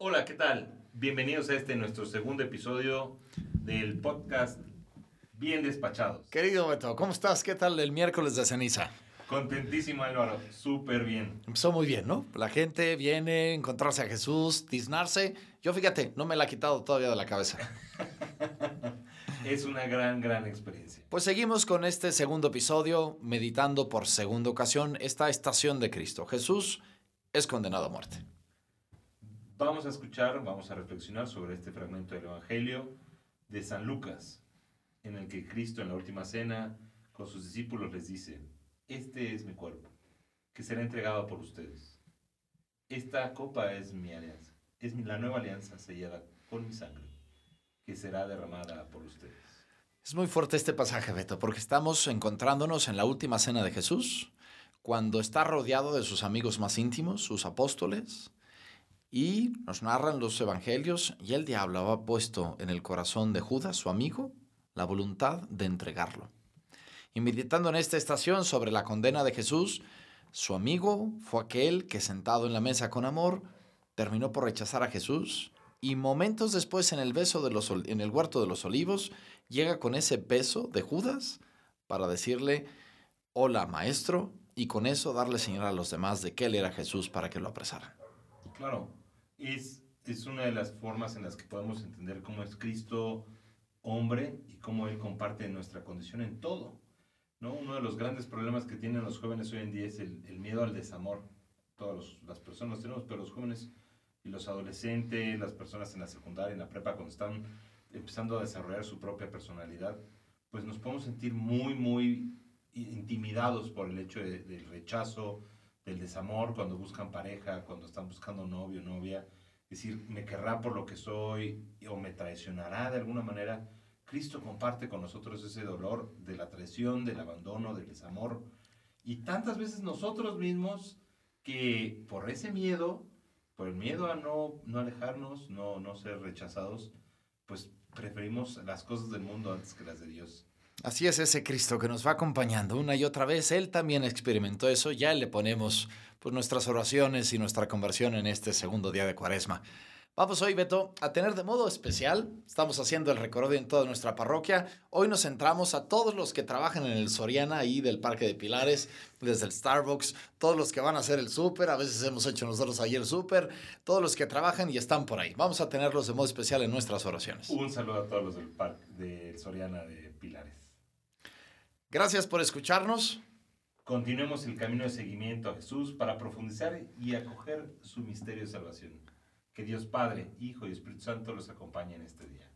Hola, ¿qué tal? Bienvenidos a este nuestro segundo episodio del podcast Bien Despachados. Querido Beto, ¿cómo estás? ¿Qué tal el miércoles de ceniza? Contentísimo Álvaro, súper bien. Empezó muy bien, ¿no? La gente viene a encontrarse a Jesús, tiznarse. Yo fíjate, no me la ha quitado todavía de la cabeza. es una gran, gran experiencia. Pues seguimos con este segundo episodio, meditando por segunda ocasión esta estación de Cristo. Jesús es condenado a muerte. Vamos a escuchar, vamos a reflexionar sobre este fragmento del Evangelio de San Lucas, en el que Cristo en la última cena con sus discípulos les dice, este es mi cuerpo, que será entregado por ustedes. Esta copa es mi alianza, es la nueva alianza sellada con mi sangre, que será derramada por ustedes. Es muy fuerte este pasaje, Beto, porque estamos encontrándonos en la última cena de Jesús, cuando está rodeado de sus amigos más íntimos, sus apóstoles, y nos narran los evangelios, y el diablo había puesto en el corazón de Judas, su amigo, la voluntad de entregarlo. Y meditando en esta estación sobre la condena de Jesús, su amigo fue aquel que sentado en la mesa con amor terminó por rechazar a Jesús y momentos después en el, beso de los, en el huerto de los olivos llega con ese beso de Judas para decirle, hola maestro, y con eso darle señal a los demás de que él era Jesús para que lo apresaran. Claro, es, es una de las formas en las que podemos entender cómo es Cristo hombre y cómo Él comparte nuestra condición en todo. ¿no? Uno de los grandes problemas que tienen los jóvenes hoy en día es el, miedo al desamor. Todas las personas tenemos, pero los jóvenes y los adolescentes, las personas en la secundaria, en la prepa, cuando están empezando a desarrollar su propia personalidad, pues nos podemos sentir muy, muy intimidados por el hecho del rechazo, del desamor, cuando buscan pareja, cuando están buscando novio, novia. Decir, me querrá por lo que soy o me traicionará de alguna manera. Cristo comparte con nosotros ese dolor de la traición, del abandono, del desamor. Y tantas veces nosotros mismos que por ese miedo, por el miedo a no, no alejarnos, no, no ser rechazados, pues preferimos las cosas del mundo antes que las de Dios. Así es ese Cristo que nos va acompañando una y otra vez. Él también experimentó eso. Ya le ponemos pues, nuestras oraciones y nuestra conversión en este segundo día de Cuaresma. Vamos hoy, Beto, a tener de modo especial, estamos haciendo el recorrido en toda nuestra parroquia. Hoy nos centramos a todos los que trabajan en el Soriana, ahí del Parque de Pilares, desde el Starbucks, todos los que van a hacer el súper, a veces hemos hecho nosotros ahí el súper, todos los que trabajan y están por ahí. Vamos a tenerlos de modo especial en nuestras oraciones. Un saludo a todos los del Parque de Soriana de. Gracias por escucharnos. Continuemos el camino de seguimiento a Jesús para profundizar y acoger su misterio de salvación. Que Dios Padre, Hijo y Espíritu Santo los acompañe en este día.